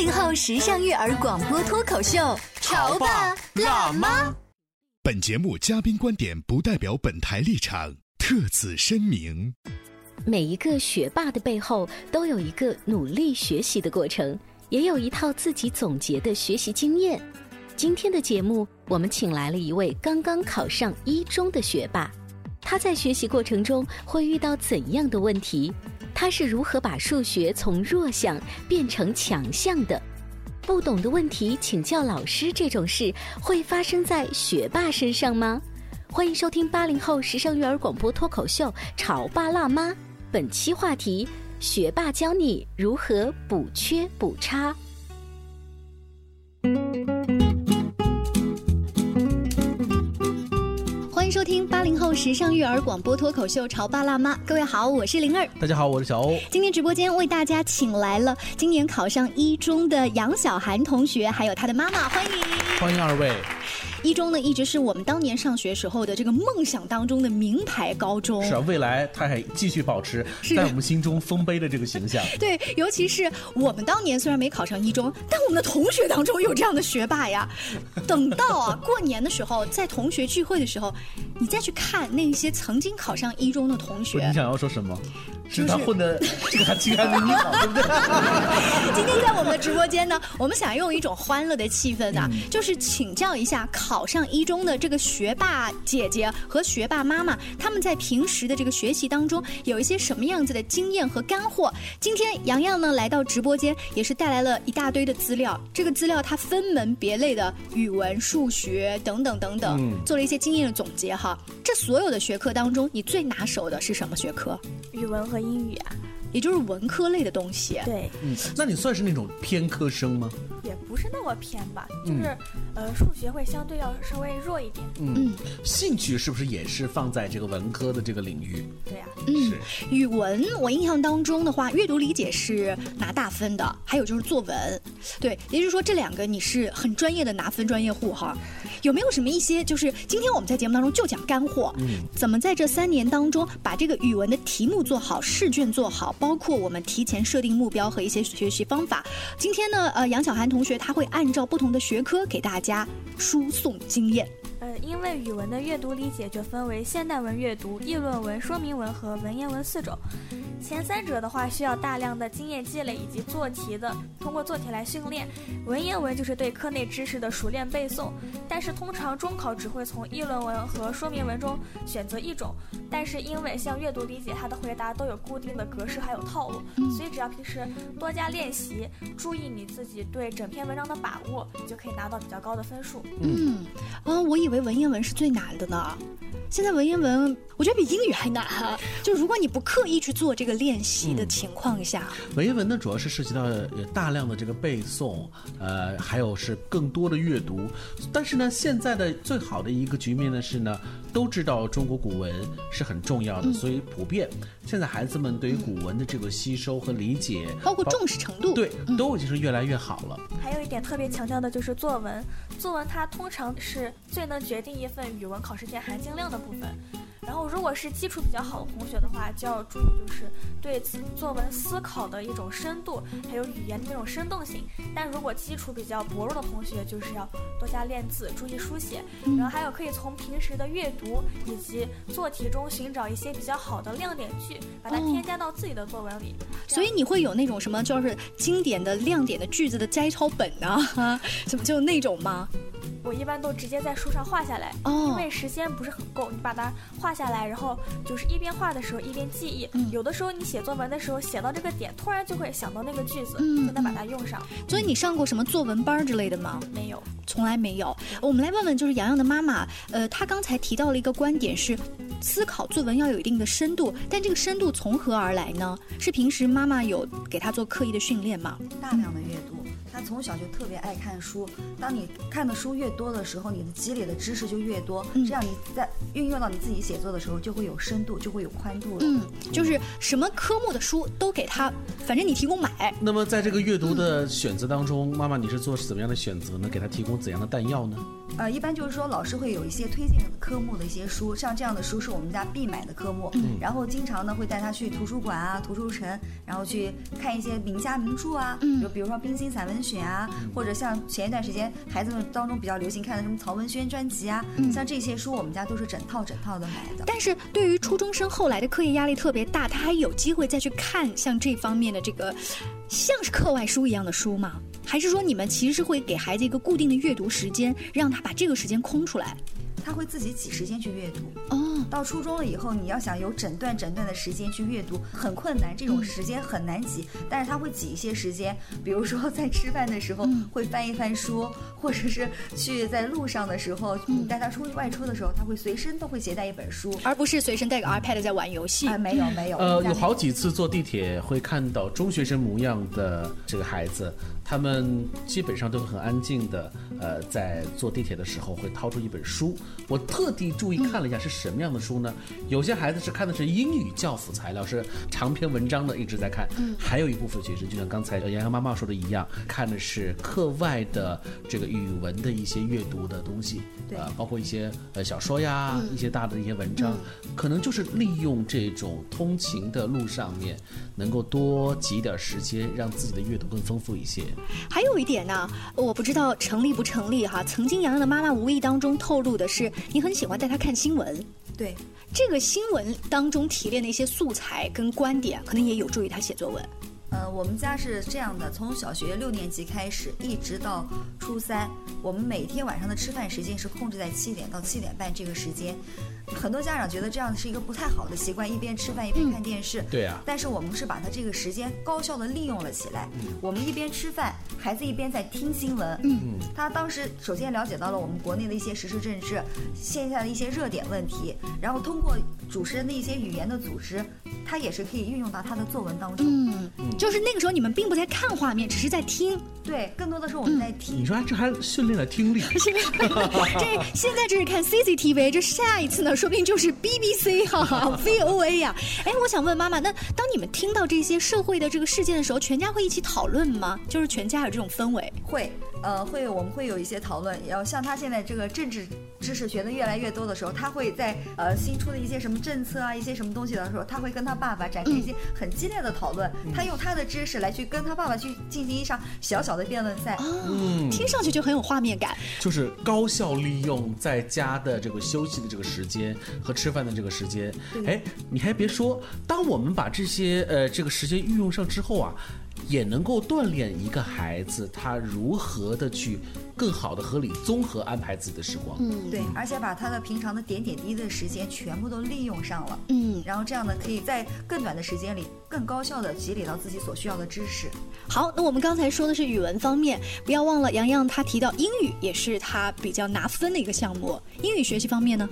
八零后时尚育儿广播脱口秀，潮爸辣妈。本节目嘉宾观点不代表本台立场，特此声明。每一个学霸的背后都有一个努力学习的过程，也有一套自己总结的学习经验。今天的节目，我们请来了一位刚刚考上一中的学霸，他在学习过程中会遇到怎样的问题？他是如何把数学从弱项变成强项的？不懂的问题请教老师这种事会发生在学霸身上吗？欢迎收听八零后时尚育儿广播脱口秀《潮爸辣妈》，本期话题：学霸教你如何补缺补差。迎收听八零后时尚育儿广播脱口秀《潮爸辣妈》，各位好，我是灵儿。大家好，我是小欧。今天直播间为大家请来了今年考上一中的杨小涵同学，还有他的妈妈，欢迎，欢迎二位。一中呢，一直是我们当年上学时候的这个梦想当中的名牌高中。是啊，未来他还继续保持在我们心中丰碑的这个形象。对，尤其是我们当年虽然没考上一中，但我们的同学当中有这样的学霸呀。等到啊过年的时候，在同学聚会的时候，你再去看那些曾经考上一中的同学，你想要说什么？是他混的 这个还清还明好，对不对？今天在我们的直播间呢，我们想用一种欢乐的气氛呢，就是请教一下考上一中的这个学霸姐姐和学霸妈妈，他们在平时的这个学习当中有一些什么样子的经验和干货。今天洋洋呢来到直播间，也是带来了一大堆的资料，这个资料它分门别类的语文、数学等等等等，做了一些经验的总结哈。这所有的学科当中，你最拿手的是什么学科？语文和英语啊，也就是文科类的东西。对，嗯，那你算是那种偏科生吗？也不是那么偏吧，就是、呃，数学会相对要稍微弱一点。嗯，兴趣是不是也是放在这个文科的这个领域？对呀、嗯，语文我印象当中的话，阅读理解是拿大分的，还有就是作文，对，也就是说这两个你是很专业的拿分专业户哈。有没有什么一些就是今天我们在节目当中就讲干货，嗯，怎么在这三年当中把这个语文的题目做好，试卷做好，包括我们提前设定目标和一些学习方法。今天呢，呃，杨小涵同学他会按照不同的学科给大家输送经验。呃，因为语文的阅读理解就分为现代文阅读、议论文、说明文和文言文四种。前三者的话需要大量的经验积累以及做题的，通过做题来训练。文言文就是对课内知识的熟练背诵，但是通常中考只会从议论文和说明文中选择一种。但是因为像阅读理解，它的回答都有固定的格式还有套路，所以只要平时多加练习，注意你自己对整篇文章的把握，你就可以拿到比较高的分数。嗯，啊，我以为文言文是最难的呢。现在文言文，我觉得比英语还难哈。就如果你不刻意去做这个练习的情况下，文言文呢，主要是涉及到呃大量的这个背诵，呃，还有是更多的阅读。但是呢，现在的最好的一个局面呢是呢，都知道中国古文是很重要的，嗯所以普遍现在孩子们对于古文的这个吸收和理解，包括重视程度，对，都已经是越来越好了。还有一点特别强调的就是作文，作文它通常是最能决定一份语文考试卷含金量的部分。然后，如果是基础比较好的同学的话，就要注意就是对作文思考的一种深度，还有语言的那种生动性。但如果基础比较薄弱的同学，就是要多加练字，注意书写。然后还有可以从平时的阅读以及做题中寻找一些比较好的亮点句，把它添加到自己的作文里。所以你会有那种什么，就是经典的亮点的句子的摘抄本啊，什么就那种吗？我一般都直接在书上画下来，哦因为时间不是很够，你把它画下来，然后就是一边画的时候一边记忆。嗯有的时候你写作文的时候写到这个点，突然就会想到那个句子，嗯就能把它用上。所以你上过什么作文班之类的吗？没有，从来没有。我们来问问，就是洋洋的妈妈，呃，她刚才提到了一个观点是，思考作文要有一定的深度，但这个深度从何而来呢？是平时妈妈有给她做刻意的训练吗？大量的阅读。他从小就特别爱看书，当你看的书越多的时候，你的积累的知识就越多，嗯这样你在运用到你自己写作的时候就会有深度，就会有宽度了。嗯，就是什么科目的书都给他，反正你提供买。那么在这个阅读的选择当中，妈妈你是做怎么样的选择呢？给他提供怎样的弹药呢？呃，一般就是说老师会有一些推荐的科目的一些书，像这样的书是我们家必买的科目，然后经常呢会带他去图书馆啊、图书城，然后去看一些名家名著啊，嗯就比如说《冰心散文选》啊，或者像前一段时间孩子们当中比较流行看的什么曹文轩专辑啊，像这些书我们家都是整套整套的买的。但是对于初中生后来的课业压力特别大，他还有机会再去看像这方面的这个像是课外书一样的书吗？还是说你们其实是会给孩子一个固定的阅读时间，让他把这个时间空出来？他会自己挤时间去阅读。哦，到初中了以后，你要想有整段整段的时间去阅读，很困难，这种时间很难挤。但是他会挤一些时间，比如说在吃饭的时候会翻一翻书，或者是去在路上的时候，你带他出去外出的时候，他会随身都会携带一本书。而不是随身带个 iPad 在玩游戏。啊，没有没有，呃，有好几次坐地铁会看到中学生模样的这个孩子，他们基本上都会很安静的，呃，在坐地铁的时候会掏出一本书。我特地注意看了一下是什么样的书呢？有些孩子是看的是英语教辅材料，是长篇文章的一直在看；还有一部分学生就像刚才洋洋妈妈说的一样，看的是课外的这个语文的一些阅读的东西，对。呃，包括一些呃小说呀，一些大的一些文章，可能就是利用这种通勤的路上面，能够多挤点时间，让自己的阅读更丰富一些。还有一点呢，我不知道成立不成立哈。曾经洋洋的妈妈无意当中透露的是，你很喜欢带她看新闻。对，这个新闻当中提炼的一些素材跟观点，可能也有助于她写作文。呃，我们家是这样的，从小学六年级开始，一直到初三，我们每天晚上的吃饭时间是控制在七点到七点半这个时间。很多家长觉得这样是一个不太好的习惯，一边吃饭一边看电视。对啊但是我们是把它这个时间高效的利用了起来。我们一边吃饭，孩子一边在听新闻。嗯，他当时首先了解到了我们国内的一些时事政治，线下的一些热点问题，然后通过主持人的一些语言的组织，他也是可以运用到他的作文当中。嗯，就是那个时候你们并不在看画面，只是在听。对，更多的是我们在听。你说这还训练了听力，这现在这是看 CCTV，这下一次呢，说不定就是 BBC 哈、VOA 呀、哎，我想问妈妈，那当你们听到这些社会的这个事件的时候，全家会一起讨论吗？就是全家有这种氛围？会，呃，会，我们会有一些讨论。要像他现在这个政治知识学的越来越多的时候，他会在呃新出的一些什么政策啊，一些什么东西的时候，他会跟他爸爸展开一些很激烈的讨论。他用他的知识来去跟他爸爸去进行一场小小的辩论赛。嗯，听上去就很有画面感。就是高效利用在家的这个休息的这个时间和吃饭的这个时间。哎，你还别说，当我们把这些呃这个时间运用上之后啊，也能够锻炼一个孩子他如何的去更好的合理综合安排自己的时光。嗯，对，而且把他的平常的点点滴滴的时间全部都利用上了。嗯，然后这样呢，可以在更短的时间里，更高效的积累到自己所需要的知识。好，那我们刚才说的是语文方面，不要忘了洋洋他提到英语也是他比较拿分的一个项目。英语学习方面呢？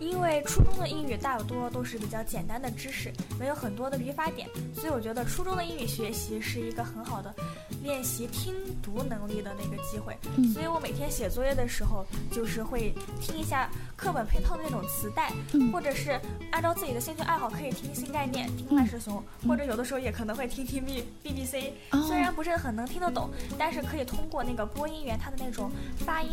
因为初中的英语大多都是比较简单的知识，没有很多的语法点，所以我觉得初中的英语学习是一个很好的练习听读能力的那个机会。嗯所以我每天写作业的时候，就是会听一下课本配套的那种磁带，嗯或者是按照自己的兴趣爱好可以听新概念、听万事熊，或者有的时候也可能会听听 B BBC。哦虽然不是很能听得懂，但是可以通过那个播音员他的那种发音，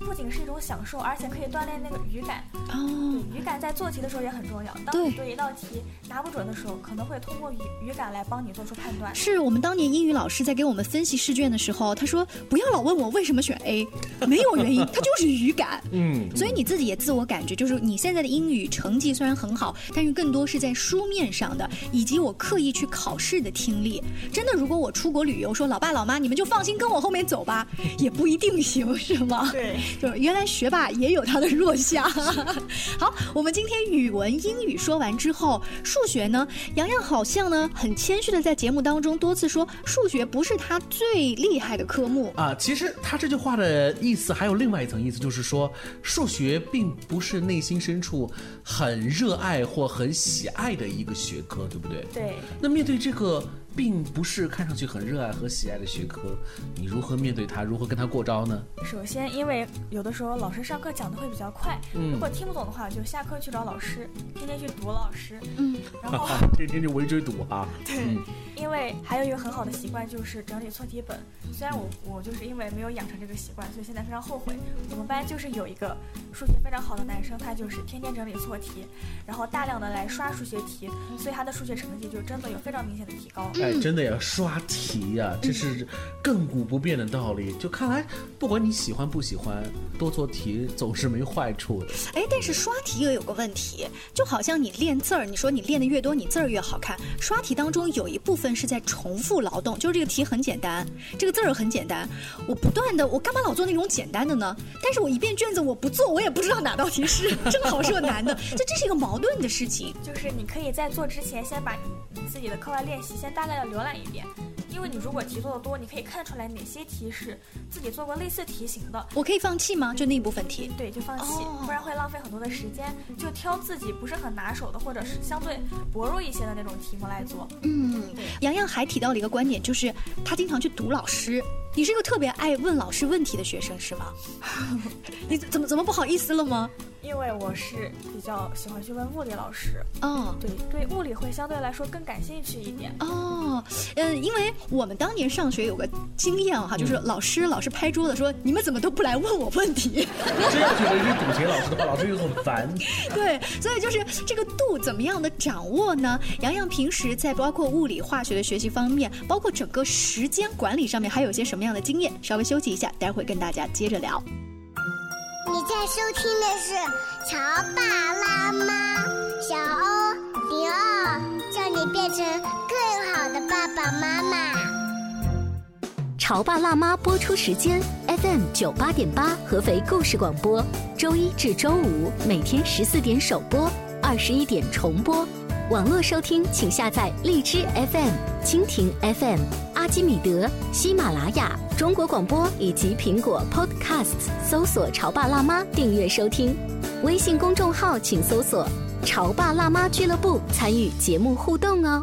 不仅是一种享受，而且可以锻炼那个语感。哦，对，语感在做题的时候也很重要。当你对一道题拿不准的时候，可能会通过语语感来帮你做出判断。是我们当年英语老师在给我们分析试卷的时候，他说不要老问我为什么选 A，没有原因，他就是语感。嗯，所以你自己也自我感觉，就是你现在的英语成绩虽然很好，但是更多是在书面上的，以及我刻意去考试的听力。真的，如果我出国旅游，说老爸老妈你们就放心跟我后面走吧，也不一定行，是吗？对，就是原来学霸也有他的弱项。好，我们今天语文、英语说完之后，数学呢？洋洋好像呢很谦虚的在节目当中多次说，数学不是他最厉害的科目啊。其实他这句话的意思还有另外一层意思，就是说数学并不是内心深处很热爱或很喜爱的一个学科，对不对？对。那面对这个。并不是看上去很热爱和喜爱的学科，你如何面对它？如何跟它过招呢？首先，因为有的时候老师上课讲的会比较快，如果听不懂的话，就下课去找老师，天天去堵老师，嗯，然后 天天就围追堵啊。对，因为还有一个很好的习惯就是整理错题本。虽然我我就是因为没有养成这个习惯，所以现在非常后悔。我们班就是有一个数学非常好的男生，他就是天天整理错题，然后大量的来刷数学题，所以他的数学成绩就真的有非常明显的提高。哎，真的要刷题呀，这是亘古不变的道理。就看来，不管你喜欢不喜欢，多做题总是没坏处的。哎，但是刷题也有个问题，就好像你练字儿，你说你练的越多，你字儿越好看。刷题当中有一部分是在重复劳动，就是这个题很简单，这个字儿很简单，我不断的，我干嘛老做那种简单的呢？但是我一遍卷子我不做，我也不知道哪道题是正好是个难的，这这是一个矛盾的事情。就是你可以在做之前，先把你自己的课外练习先大概的浏览。一遍，因为你如果题做的多，你可以看出来哪些题是自己做过类似题型的。我可以放弃吗？就那一部分题？对，就放弃，不然会浪费很多的时间。就挑自己不是很拿手的，或者是相对薄弱一些的那种题目来做。嗯，洋洋还提到了一个观点，就是他经常去读老师。你是一个特别爱问老师问题的学生是吗？你怎么怎么不好意思了吗？因为我是比较喜欢去问物理老师。哦，对对，物理会相对来说更感兴趣一点。哦，嗯，因为我们当年上学有个经验哈，就是老师老是拍桌子说：“你们怎么都不来问我问题？” 这样觉得是堵钱老师的话，老师又很烦。对，所以就是这个度怎么样的掌握呢？洋洋平时在包括物理、化学的学习方面，包括整个时间管理上面，还有些什么？样的经验，稍微休息一下，待会跟大家接着聊。你在收听的是《潮爸辣妈》，小欧零二，叫你变成更好的爸爸妈妈。《潮爸辣妈》播出时间：FM 九八点八，合肥故事广播，周一至周五每天十四点首播，二十一点重播。网络收听，请下载荔枝 FM、蜻蜓 FM、阿基米德、喜马拉雅、中国广播以及苹果 Podcasts，搜索“潮爸辣妈”订阅收听。微信公众号请搜索“潮爸辣妈俱乐部”，参与节目互动哦。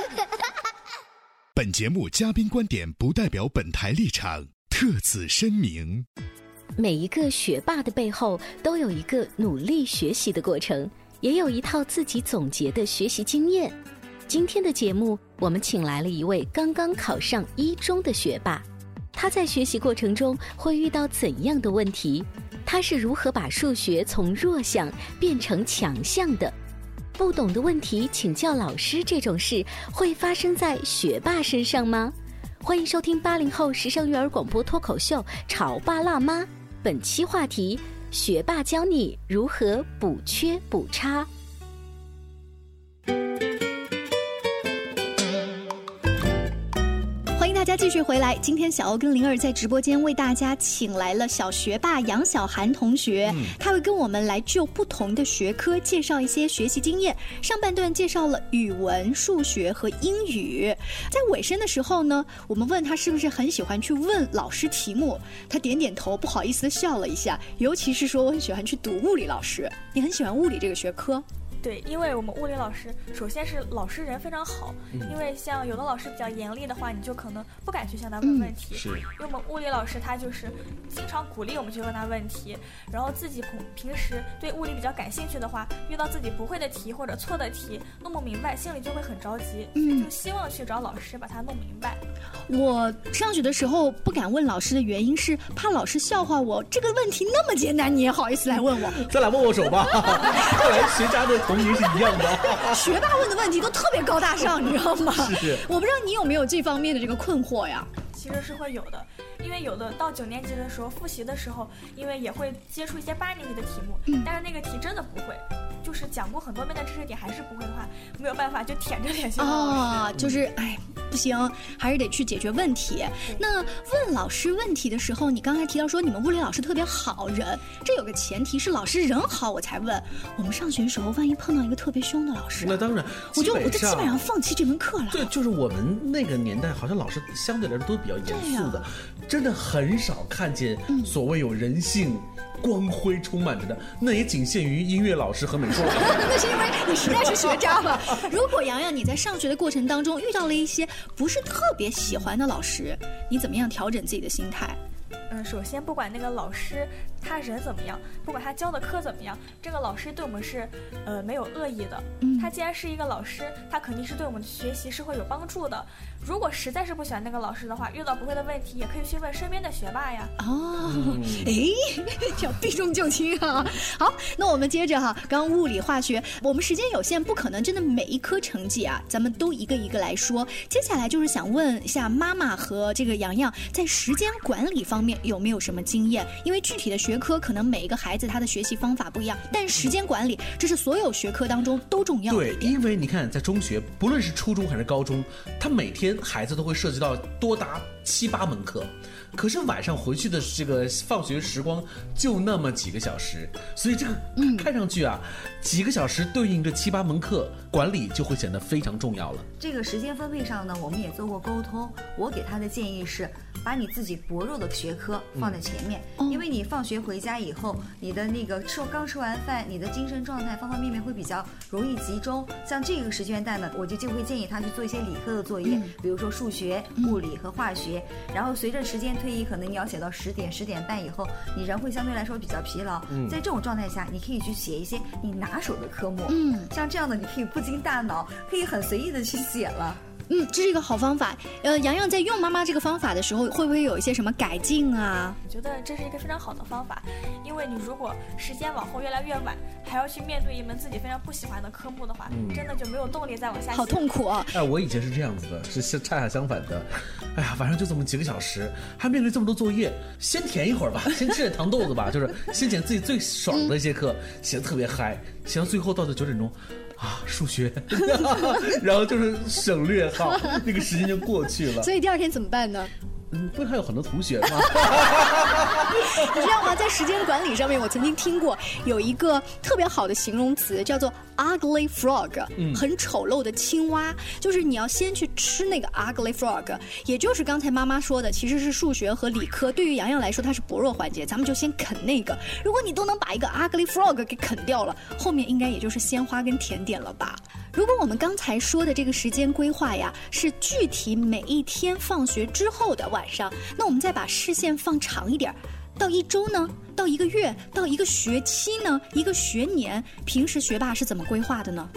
本节目嘉宾观点不代表本台立场，特此声明。每一个学霸的背后都有一个努力学习的过程，也有一套自己总结的学习经验。今天的节目，我们请来了一位刚刚考上一中的学霸，他在学习过程中会遇到怎样的问题？他是如何把数学从弱项变成强项的？不懂的问题请教老师，这种事会发生在学霸身上吗？欢迎收听八零后时尚育儿广播脱口秀《潮爸辣妈》，本期话题：学霸教你如何补缺补差。大家继续回来，今天小欧跟灵儿在直播间为大家请来了小学霸杨小涵同学，他会跟我们来就不同的学科介绍一些学习经验。上半段介绍了语文、数学和英语，在尾声的时候呢，我们问他是不是很喜欢去问老师题目，他点点头，不好意思的笑了一下。尤其是说我很喜欢去读物理老师，你很喜欢物理这个学科。对，因为我们物理老师，首先是老师人非常好，嗯因为像有的老师比较严厉的话，你就可能不敢去向他问问题。是因为我们物理老师他就是经常鼓励我们去问他问题，然后自己平平时对物理比较感兴趣的话，遇到自己不会的题或者错的题弄不明白，心里就会很着急，所以就希望去找老师把它弄明白。我上学的时候不敢问老师的原因是怕老师笑话我，这个问题那么简单，你也好意思来问我？咱俩握握手吧。看来学渣的童年是一样的。学霸问的问题都特别高大上，你知道吗？是我不知道你有没有这方面的这个困惑呀？其实是会有的，因为有的到九年级的时候复习的时候，因为也会接触一些八年级的题目，但是那个题真的不会，就是讲过很多遍的知识点还是不会的话，没有办法就舔着脸去问老师。啊，就是哎，不行，还是得去解决问题。那问老师问题的时候，你刚才提到说你们物理老师特别好人，这有个前提是老师人好我才问。我们上学的时候，万一碰到一个特别凶的老师啊，那当然，我就我就基本上放弃这门课了。对，就是我们那个年代，好像老师相对来说都比较严肃的，真的很少看见所谓有人性。光辉充满着的，那也仅限于音乐老师和美术老师。那是因为你实在是学渣嘛。如果洋洋你在上学的过程当中遇到了一些不是特别喜欢的老师，你怎么样调整自己的心态？嗯，首先不管那个老师他人怎么样，不管他教的课怎么样，这个老师对我们是呃没有恶意的。嗯他既然是一个老师，他肯定是对我们学习是会有帮助的。如果实在是不喜欢那个老师的话，遇到不会的问题也可以去问身边的学霸呀。哦，哎，叫避重就轻啊。好，那我们接着哈，刚刚物理、化学，我们时间有限，不可能真的每一科成绩啊，咱们都一个一个来说。接下来就是想问一下妈妈和这个洋洋在时间管理方面有没有什么经验？因为具体的学科可能每一个孩子他的学习方法不一样，但时间管理这是所有学科当中都重要的对。因为你看，在中学，不论是初中还是高中，他每天孩子都会涉及到多达七八门课，可是晚上回去的这个放学时光就那么几个小时，所以这个看上去啊，几个小时对应着七八门课，管理就会显得非常重要了。这个时间分配上呢，我们也做过沟通。我给他的建议是，把你自己薄弱的学科放在前面，因为你放学回家以后，你的那个吃刚吃完饭，你的精神状态方方面面会比较容易集中。像这个时间段呢，我就就会建议他去做一些理科的作业，比如说数学、物理和化学。然后随着时间推移，可能你要写到十点、十点半以后，你人会相对来说比较疲劳。在这种状态下，你可以去写一些你拿手的科目。嗯像这样的，你可以不经大脑，可以很随意的去写了。嗯，这是一个好方法。呃，洋洋在用妈妈这个方法的时候，会不会有一些什么改进啊？我觉得这是一个非常好的方法，因为你如果时间往后越来越晚，还要去面对一门自己非常不喜欢的科目的话，真的就没有动力再往下。好痛苦啊！哎，我以前是这样子的，是是恰恰相反的。哎呀，晚上就这么几个小时，还面对这么多作业，先填一会儿吧，先吃点糖豆子吧，就是先捡自己最爽的一些课，写的特别嗨，写到最后到了九点钟。啊，数学，然后就是省略号，那个时间就过去了。所以第二天怎么办呢？嗯，不是还有很多同学吗？你知道吗？在时间管理上面，我曾经听过有一个特别好的形容词，叫做 ugly frog，、嗯很丑陋的青蛙。就是你要先去吃那个 ugly frog，也就是刚才妈妈说的，其实是数学和理科。对于洋洋来说，它是薄弱环节，咱们就先啃那个。如果你都能把一个 ugly frog 给啃掉了，后面应该也就是鲜花跟甜点了吧？如果我们刚才说的这个时间规划呀，是具体每一天放学之后的晚上，那我们再把视线放长一点儿，到一周呢，到一个月，到一个学期呢，一个学年，平时学霸是怎么规划的呢？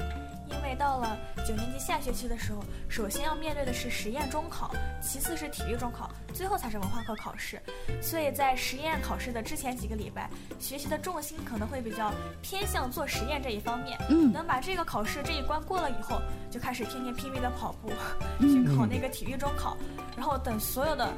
到了九年级下学期的时候，首先要面对的是实验中考，其次是体育中考，最后才是文化课考试。所以在实验考试的之前几个礼拜，学习的重心可能会比较偏向做实验这一方面。嗯能把这个考试这一关过了以后，就开始天天拼命的跑步，去考那个体育中考，然后等所有的。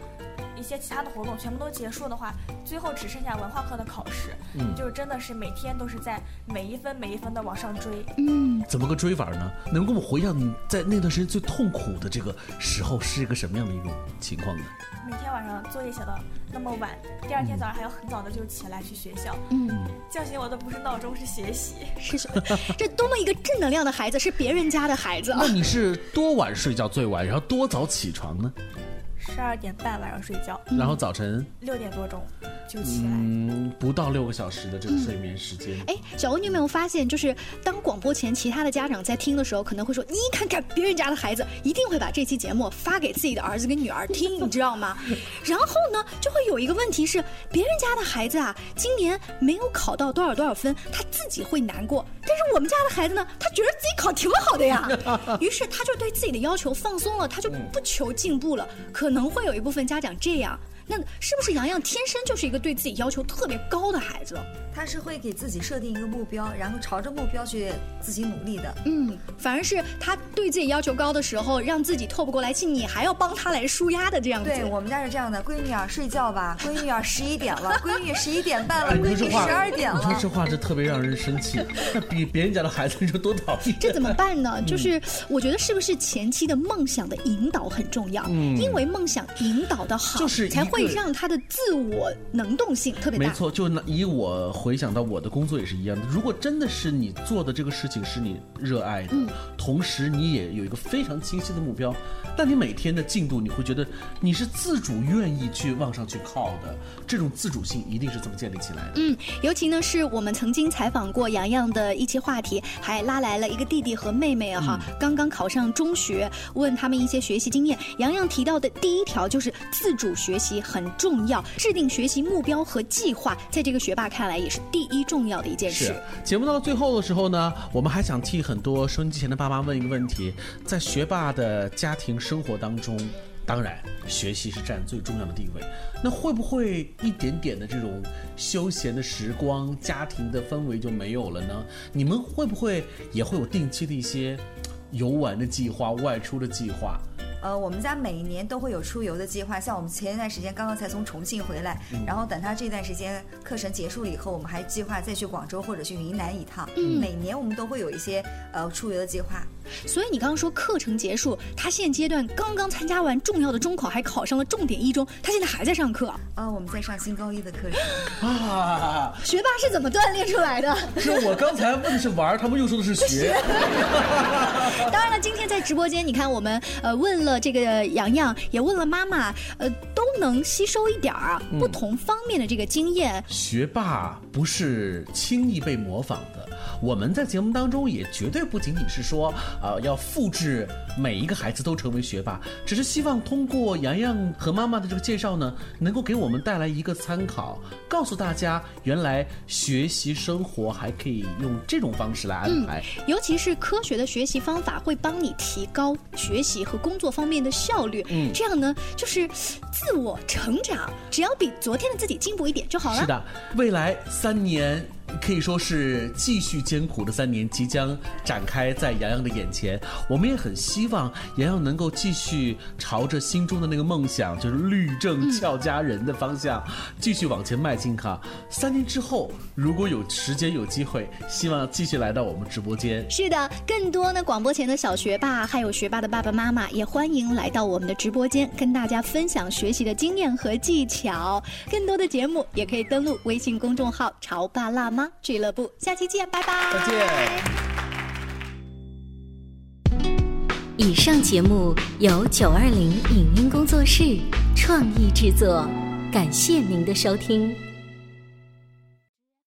一些其他的活动全部都结束的话，最后只剩下文化课的考试，嗯就是真的是每天都是在每一分每一分的往上追。嗯，怎么个追法呢？能给我们回想你在那段时间最痛苦的这个时候是一个什么样的一种情况呢？每天晚上作业写到那么晚，第二天早上还要很早的就起来去学校。嗯，叫醒我的不是闹钟，是学习。是什么？这多么一个正能量的孩子，是别人家的孩子啊那！你是多晚睡觉最晚，然后多早起床呢？十二点半晚上睡觉，然后早晨六点多钟。就起来。嗯，不到六个小时的这个睡眠时间。哎，小欧，你有没有发现，就是当广播前其他的家长在听的时候，可能会说：“你看看别人家的孩子，一定会把这期节目发给自己的儿子跟女儿听，你知道吗？” 然后呢，就会有一个问题是，别人家的孩子啊，今年没有考到多少多少分，他自己会难过；但是我们家的孩子呢，他觉得自己考挺好的呀，于是他就对自己的要求放松了，他就不求进步了。可能会有一部分家长这样。那是不是洋洋天生就是一个对自己要求特别高的孩子？他是会给自己设定一个目标，然后朝着目标去自己努力的。嗯，反而是他对自己要求高的时候，让自己透不过来气，你还要帮他来舒压的这样子。对我们家是这样的，闺女啊睡觉吧，闺女啊十一点了，闺女十一点半了，闺女十二点了。你说这话这特别让人生气，那比别人家的孩子你说多讨厌。这怎么办呢？就是我觉得是不是前期的梦想的引导很重要？嗯，因为梦想引导的好，就是才会让他的自我能动性特别大。没错，就以我回想到我的工作也是一样的。如果真的是你做的这个事情是你热爱的，嗯，同时你也有一个非常清晰的目标，那你每天的进度你会觉得你是自主愿意去往上去靠的。这种自主性一定是怎么建立起来的。嗯，尤其呢是我们曾经采访过洋洋的一期话题，还拉来了一个弟弟和妹妹啊哈，刚刚考上中学，问他们一些学习经验。洋洋提到的第一条就是自主学习很重要，制定学习目标和计划，在这个学霸看来也是第一重要的一件事。节目到最后的时候呢，我们还想替很多收音机前的爸妈问一个问题：在学霸的家庭生活当中，当然学习是占最重要的地位，那会不会一点点的这种休闲的时光、家庭的氛围就没有了呢？你们会不会也会有定期的一些游玩的计划、外出的计划？呃，我们家每年都会有出游的计划，像我们前一段时间刚刚才从重庆回来，然后等他这段时间课程结束了以后，我们还计划再去广州或者去云南一趟。嗯每年我们都会有一些呃出游的计划。所以你刚刚说课程结束，他现阶段刚刚参加完重要的中考，还考上了重点一中，他现在还在上课。呃，我们在上新高一的课程。啊，学霸是怎么锻炼出来的？是我刚才问的是玩，他们又说的是学。当然了，今天在直播间，你看我们呃问了这个洋洋，也问了妈妈，呃都能吸收一点儿不同方面的这个经验。学霸不是轻易被模仿的。我们在节目当中也绝对不仅仅是说，呃，要复制每一个孩子都成为学霸，只是希望通过洋洋和妈妈的这个介绍呢，能够给我们带来一个参考，告诉大家原来学习生活还可以用这种方式来安排。尤其是科学的学习方法会帮你提高学习和工作方面的效率。嗯这样呢，就是自我成长，只要比昨天的自己进步一点就好了。是的，未来三三年。可以说是继续艰苦的三年即将展开在洋洋的眼前。我们也很希望洋洋能够继续朝着心中的那个梦想，就是律政俏佳人的方向，继续往前迈进哈。三年之后，如果有时间有机会，希望继续来到我们直播间。是的，更多呢广播前的小学霸，还有学霸的爸爸妈妈，也欢迎来到我们的直播间，跟大家分享学习的经验和技巧。更多的节目也可以登录微信公众号“潮爸辣吗俱乐部”。下期见，拜拜。再见。以上节目由九二零影音工作室创意制作，感谢您的收听。